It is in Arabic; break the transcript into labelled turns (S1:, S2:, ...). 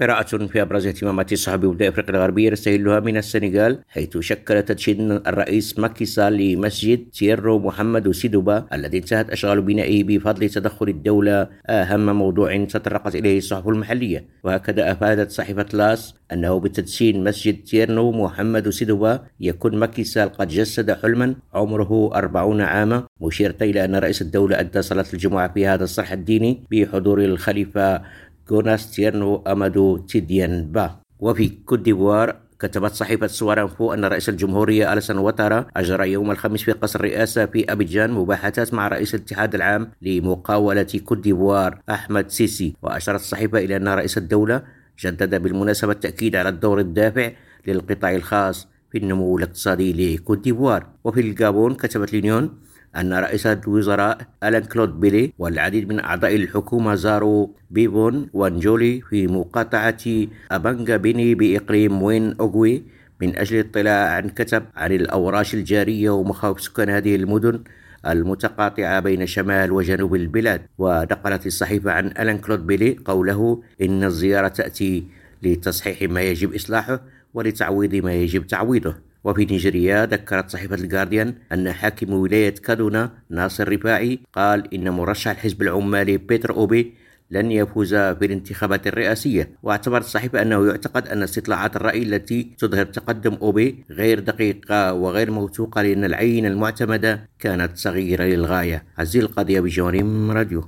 S1: قراءة في أبرز اهتمامات الصحفي بولاية أفريقيا الغربية نستهلها من السنغال حيث شكل تدشين الرئيس ماكي سال لمسجد تيرنو محمد سيدوبا الذي انتهت أشغال بنائه بفضل تدخل الدولة. أهم موضوع تطرقت إليه الصحف المحلية. وهكذا أفادت صحيفة لاس أنه بتدشين مسجد تيرنو محمد سيدوبا يكون ماكي سال قد جسد حلما عمره أربعون عاما. مشيرة إلى أن رئيس الدولة أدى صلاة الجمعة في هذا الصرح الديني بحضور الخليفة جوناس تيرنو أمادو تيديان با. وفي كوت ديفوار كتبت صحيفة سوارانفو أن رئيس الجمهورية ألسن واتارا أجرى يوم الخميس في قصر الرئاسة في أبيجان مباحثات مع رئيس الاتحاد العام لمقاولة كوت ديفوار أحمد سيسي. وأشارت الصحيفة إلى أن رئيس الدولة جدد بالمناسبة التأكيد على الدور الدافع للقطاع الخاص في النمو الاقتصادي لكوت ديفوار. وفي الجابون كتبت لينيون أن رئيس الوزراء ألان كلود بيلي والعديد من أعضاء الحكومة زاروا بيبون وانجولي في مقاطعة أبانجا بيني بإقليم وين أوغوي من أجل الاطلاع عن كثب عن الأوراش الجارية ومخاوف سكان هذه المدن المتقاطعة بين شمال وجنوب البلاد. ونقلت الصحيفة عن ألان كلود بيلي قوله إن الزيارة تأتي لتصحيح ما يجب إصلاحه ولتعويض ما يجب تعويضه. وفي نيجيريا ذكرت صحيفة الجارديان أن حاكم ولاية كادونا ناصر رفاعي قال إن مرشح الحزب العمالي بيتر أوبي لن يفوز في الانتخابات الرئاسية واعتبرت الصحيفة أنه يعتقد أن استطلاعات الرأي التي تظهر تقدم أوبي غير دقيقة وغير موثوقة لأن العين المعتمدة كانت صغيرة للغاية. عزيز القضية بجوانب راديو.